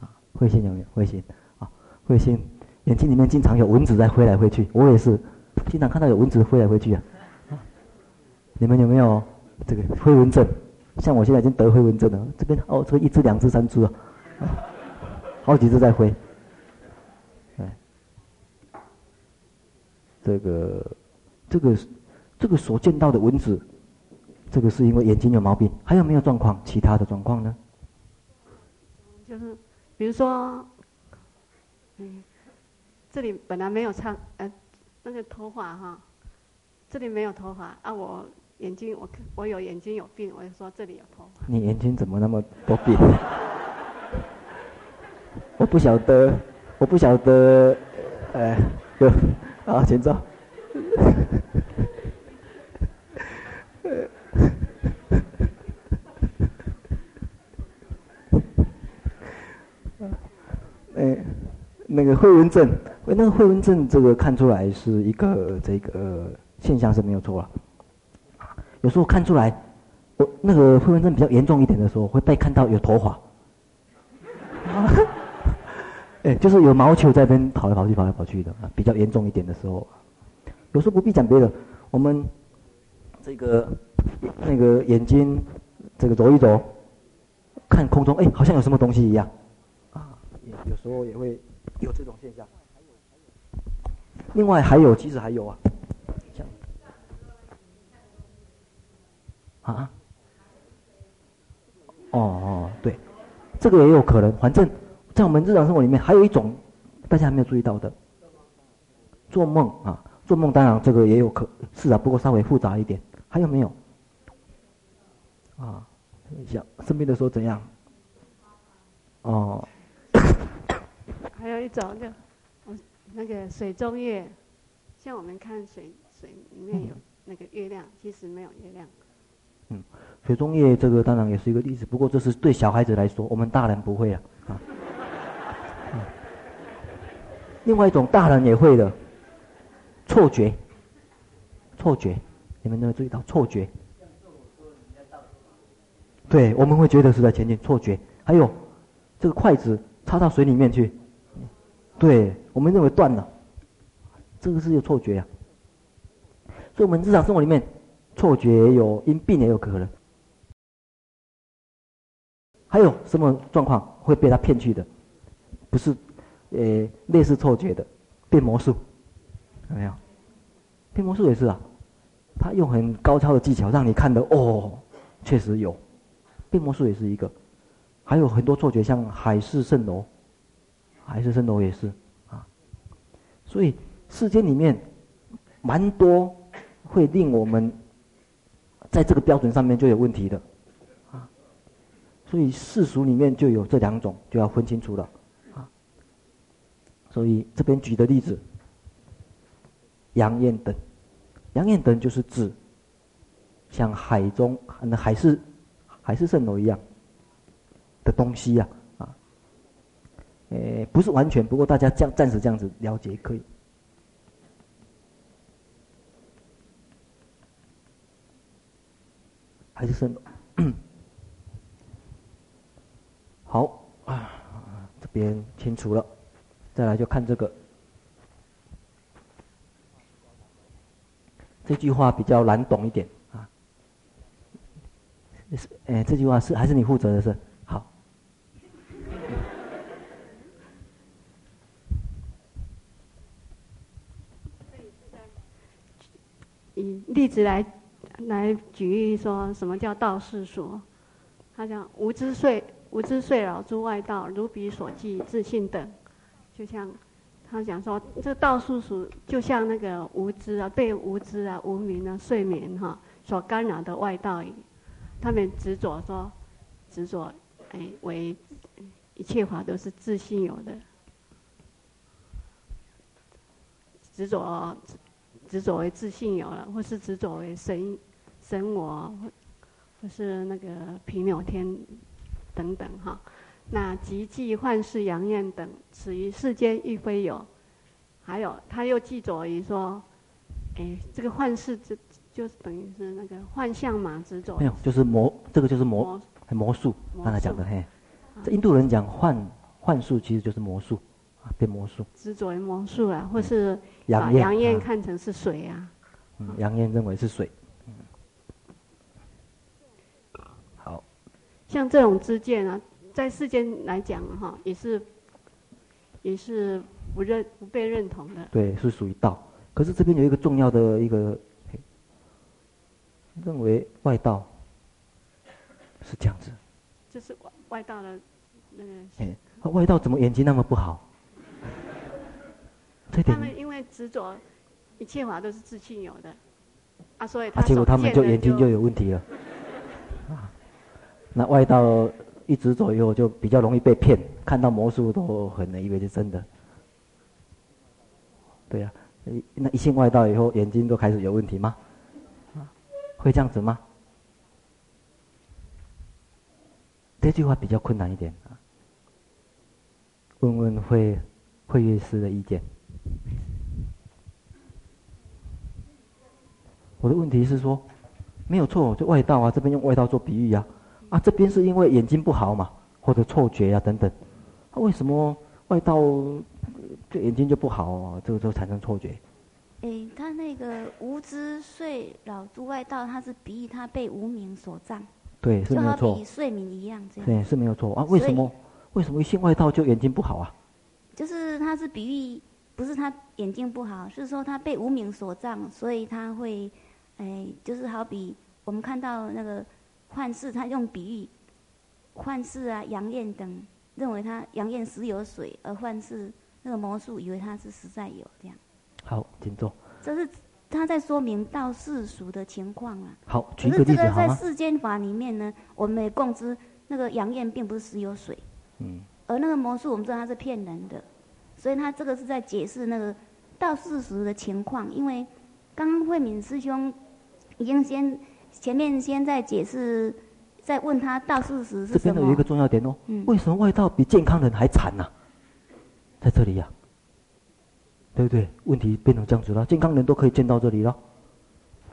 啊，慧性有没有？慧性，啊，慧性眼睛里面经常有蚊子在飞来飞去，我也是经常看到有蚊子飞来飞去啊。你们有没有这个飞蚊症？像我现在已经得飞蚊症了，这边哦，这一只、两只、三只啊，好几只在飞。哎，这个，这个。这个所见到的蚊子，这个是因为眼睛有毛病，还有没有状况？其他的状况呢？就是，比如说，嗯，这里本来没有唱，呃，那个头发哈，这里没有头发啊，我眼睛我我有眼睛有病，我就说这里有头发。你眼睛怎么那么多病？我不晓得，我不晓得，呃，有，啊，请坐。哎 那个飞蚊症，那个飞蚊症，这个看出来是一个这个现象是没有错了。有时候看出来，我那个飞蚊症比较严重一点的时候，会被看到有头发。哎，就是有毛球在那边跑来跑去、跑来跑去的啊。比较严重一点的时候，有时候不必讲别的，我们这个那个眼睛这个揉一揉，看空中，哎，好像有什么东西一样。啊，有时候也会。有这种现象，另外还有，其实还有啊，像啊，哦哦，对，这个也有可能。反正，在我们日常生活里面，还有一种大家还没有注意到的，做梦啊，做梦当然这个也有可是啊，不过稍微复杂一点。还有没有？啊，想生病的时候怎样？哦。还有一种就，我那个水中月，像我们看水水里面有那个月亮，其实没有月亮。嗯，水中月这个当然也是一个例子，不过这是对小孩子来说，我们大人不会啊。啊。另外一种大人也会的，错觉。错觉，你们有没有注意到错觉？对，我们会觉得是在前进，错觉。还有，这个筷子插到水里面去。对，我们认为断了，这个是有错觉呀、啊。所以，我们日常生活里面，错觉也有，因病也有可能。还有什么状况会被他骗去的？不是，呃，类似错觉的，变魔术，有没有？变魔术也是啊，他用很高超的技巧让你看的哦，确实有，变魔术也是一个。还有很多错觉，像海市蜃楼，海市蜃楼也是啊。所以世间里面蛮多会令我们在这个标准上面就有问题的啊。所以世俗里面就有这两种，就要分清楚了啊。所以这边举的例子，阳焰灯，阳焰灯就是指像海中那海市海市蜃楼一样。的东西呀，啊，啊，诶，不是完全，不过大家这样暂时这样子了解可以。还是蜃楼，好啊，这边清楚了，再来就看这个，这句话比较难懂一点啊，是，诶，这句话是还是你负责的是？以例子来来举例说，什么叫道世俗？他讲无知遂无知遂扰诸外道，如彼所记自信等。就像他讲说，这道世俗就像那个无知啊，被无知啊、无明啊、睡眠哈、所干扰的外道，他们执着说执着哎为一切法都是自信有的，执着。执着为自信有了，或是执着为神神我，或是那个平流天等等哈。那即记幻世阳焰等，此于世间亦非有。还有他又记着于说，哎，这个幻视就就是等于是那个幻象嘛，执着。没有，就是魔，这个就是魔，魔术。刚才讲的嘿，这印度人讲幻幻术，其实就是魔术。啊，变魔术，执着为魔术啊，或是把杨艳看成是水啊。嗯，阳焰认为是水。嗯，好。像这种知见啊，在世间来讲哈，也是也是不认不被认同的。对，是属于道。可是这边有一个重要的一个，认为外道是这样子。就是外外道的那个。哎，外道怎么眼睛那么不好？他们因为执着一切法都是自信有的，啊，所以他啊，结果他们就眼睛就有问题了。啊，那外道一执着以后就比较容易被骗，看到魔术都很能以为是真的。对呀，啊，那一信外道以后，眼睛都开始有问题吗？会这样子吗？这句话比较困难一点啊。问问会会乐师的意见。我的问题是说，没有错，就外道啊，这边用外道做比喻啊，啊，这边是因为眼睛不好嘛，或者错觉啊等等，啊，为什么外道这眼睛就不好啊？这个就产生错觉？诶，他那个无知睡老诸外道，他是比喻他被无名所障，对，是没有错，比睡眠一样这样，对，是没有错啊。为什么为什么一信外道就眼睛不好啊？就是他是比喻。不是他眼睛不好，是说他被无名所障，所以他会，哎，就是好比我们看到那个幻视，他用比喻，幻视啊、阳焰等，认为他阳焰实有水，而幻视那个魔术以为他是实在有这样。好，请坐。这是他在说明道世俗的情况啊。好，举个例子好吗？可是这个在世间法里面呢，我们也共知那个阳焰并不是实有水。嗯。而那个魔术，我们知道它是骗人的。所以他这个是在解释那个道世俗的情况，因为刚刚慧敏师兄已经先前面先在解释，在问他道事实是什么。这边有一个重要点哦，嗯、为什么外道比健康人还惨呢、啊？在这里呀、啊，对不对？问题变成这样子了，健康人都可以见到这里了，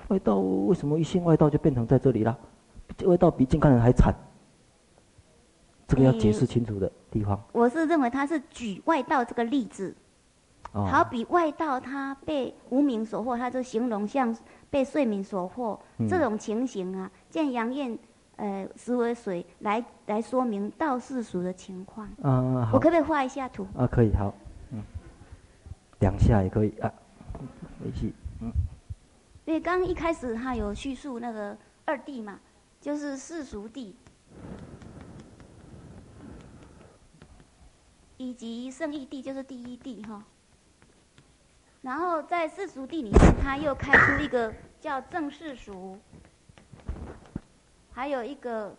外道为什么一信外道就变成在这里了？外道比健康人还惨。这个要解释清楚的地方。我是认为他是举外道这个例子，哦、好比外道他被无名所惑，他就形容像被睡眠所惑、嗯、这种情形啊，见杨艳呃石为水来来说明道世俗的情况。我可不可以画一下图？啊，可以，好，嗯，两下也可以啊，没事，嗯。因为刚刚一开始他有叙述那个二谛嘛，就是世俗谛。以及圣义地就是第一地哈。然后在世俗地里面，他又开出一个叫正世俗，还有一个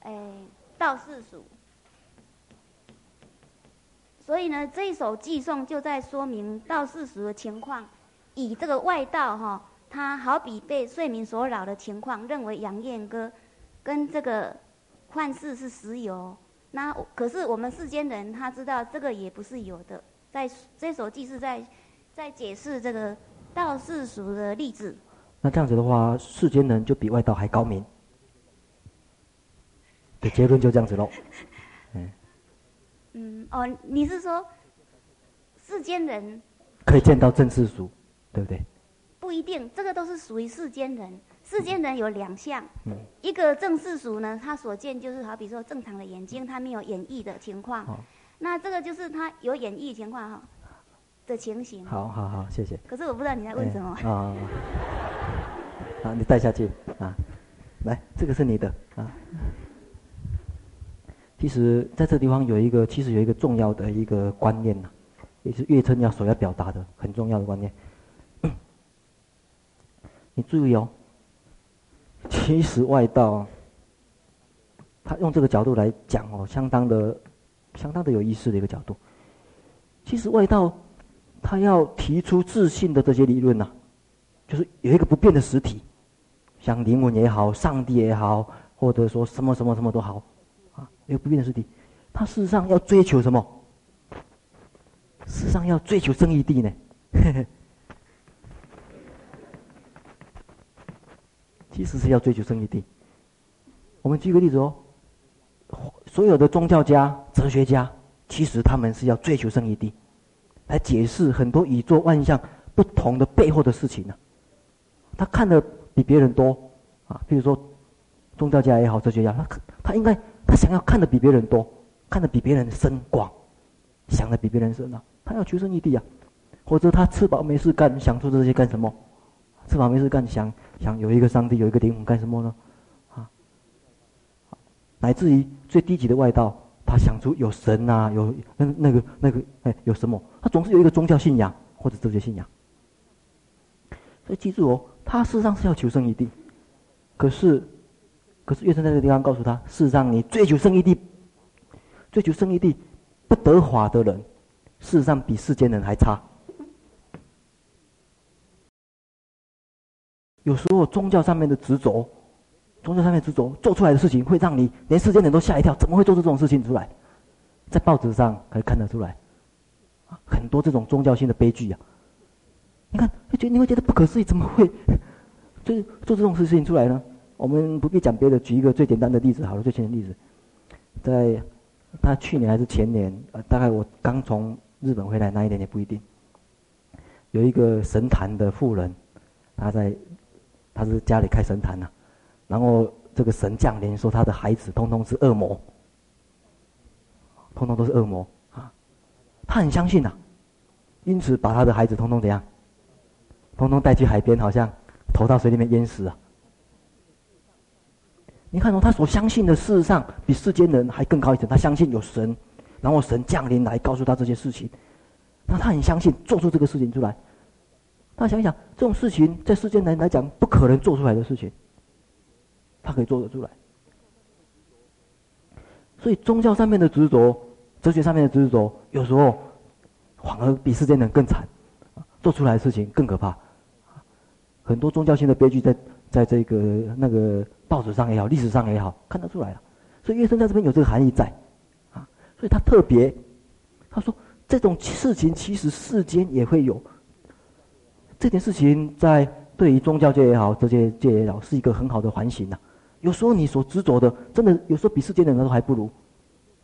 诶道世俗。所以呢，这一首偈颂就在说明道世俗的情况，以这个外道哈，他好比被睡眠所扰的情况，认为杨艳歌跟这个幻世是实有。那可是我们世间人，他知道这个也不是有的。在这首寄是在在解释这个道世俗的例子。那这样子的话，世间人就比外道还高明。的结论就这样子喽。嗯。嗯哦，你是说世间人可以见到正世俗，对不对？不一定，这个都是属于世间人。世间人有两项，嗯、一个正世俗呢，他所见就是好比说正常的眼睛，他没有演绎的情况。哦、那这个就是他有演绎情况哈的情形。好好好，谢谢。可是我不知道你在问什么。啊、欸哦，好，你带下去啊，来，这个是你的啊。其实在这个地方有一个，其实有一个重要的一个观念呐，也是月称要所要表达的很重要的观念。你注意哦，其实外道，他用这个角度来讲哦，相当的、相当的有意思的一个角度。其实外道，他要提出自信的这些理论呐，就是有一个不变的实体，像灵魂也好，上帝也好，或者说什么什么什么都好。啊，有不变的实体，他事实上要追求什么？事实上要追求圣义地呢？其实是要追求圣义地。我们举个例子哦，所有的宗教家、哲学家，其实他们是要追求圣义地，来解释很多宇宙万象不同的背后的事情呢。他看的比别人多啊，比如说宗教家也好，哲学家，他他应该。他想要看的比别人多，看的比别人深广，想的比别人深啊！他要求生欲地啊，或者他吃饱没事干，想做这些干什么？吃饱没事干，想想有一个上帝，有一个灵魂干什么呢？啊，乃至于最低级的外道，他想出有神啊，有那那个那个哎，有什么？他总是有一个宗教信仰或者哲学信仰。所以记住哦，他事实上是要求生异地，可是。可是月称在这个地方告诉他，事实上你追求圣义地，追求圣义地不得法的人，事实上比世间人还差。有时候宗教上面的执着，宗教上面执着做出来的事情，会让你连世间人都吓一跳，怎么会做出这种事情出来？在报纸上可以看得出来，很多这种宗教性的悲剧呀。你看，会觉得你会觉得不可思议，怎么会就是做这种事情出来呢？我们不必讲别的，举一个最简单的例子好了。最简单的例子，在他去年还是前年，呃，大概我刚从日本回来那一年也不一定。有一个神坛的妇人，他在，他是家里开神坛呐，然后这个神降临说他的孩子通通是恶魔，通通都是恶魔啊，他很相信呐，因此把他的孩子通通怎样，通通带去海边，好像投到水里面淹死啊。你看哦，他所相信的事实上比世间人还更高一层。他相信有神，然后神降临来告诉他这些事情，那他很相信做出这个事情出来。他想一想，这种事情在世间人来讲不可能做出来的事情，他可以做得出来。所以宗教上面的执着，哲学上面的执着，有时候反而比世间人更惨，做出来的事情更可怕。很多宗教性的悲剧在在这个那个。报纸上也好，历史上也好，看得出来了。所以月称在这边有这个含义在，啊，所以他特别，他说这种事情其实世间也会有。这件事情在对于宗教界也好，哲学界也好，是一个很好的反省呐。有时候你所执着的，真的有时候比世间的人都还不如。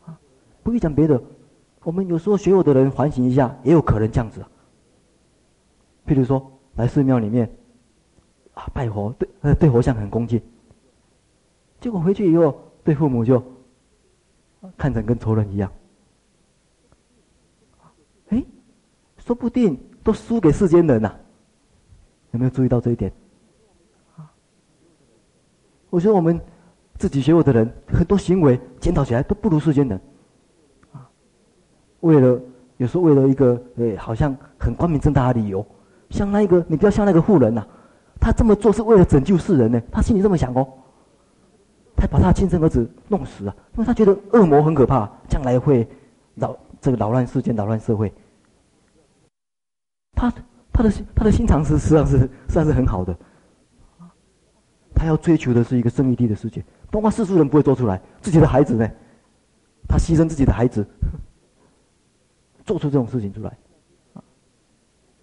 啊，不必讲别的，我们有时候学有的人反省一下，也有可能这样子。譬如说来寺庙里面，啊，拜佛对呃对佛像很恭敬。结果回去以后，对父母就看成跟仇人一样。哎，说不定都输给世间人呐、有没有注意到这一点？我觉得我们自己学佛的人，很多行为检讨起来都不如世间人。为了有时候为了一个诶，好像很光明正大的理由，像那个你不要像那个妇人呐、啊，他这么做是为了拯救世人呢，他心里这么想哦。他把他亲生儿子弄死了，因为他觉得恶魔很可怕，将来会扰这个扰乱世间、扰乱社会。他他的他的心肠是实际上是实际上是很好的，他要追求的是一个生育地的世界，包括世俗人不会做出来，自己的孩子呢，他牺牲自己的孩子，做出这种事情出来，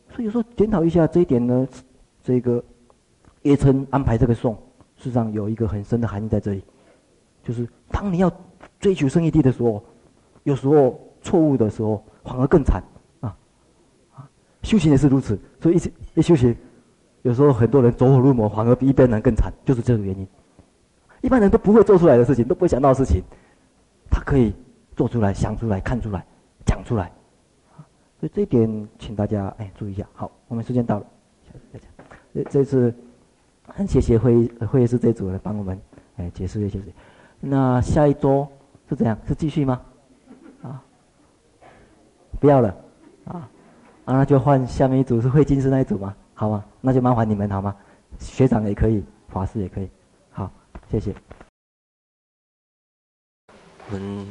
所以有时候检讨一下这一点呢，这个叶琛安排这个送。事实上有一个很深的含义在这里，就是当你要追求胜义地的时候，有时候错误的时候反而更惨啊！啊，修行也是如此，所以一一修行，有时候很多人走火入魔，反而比一般人更惨，就是这个原因。一般人都不会做出来的事情，都不会想到的事情，他可以做出来、想出来、看出来、讲出来，所以这一点请大家哎注意一下。好，我们时间到了，下次再讲。这这次。很谢谢会会议室这组来帮我们哎解释一些。那下一周是怎样？是继续吗？啊，不要了啊啊，那就换下面一组是会金师那一组吗？好吧？那就麻烦你们好吗？学长也可以，法师也可以。好，谢谢。嗯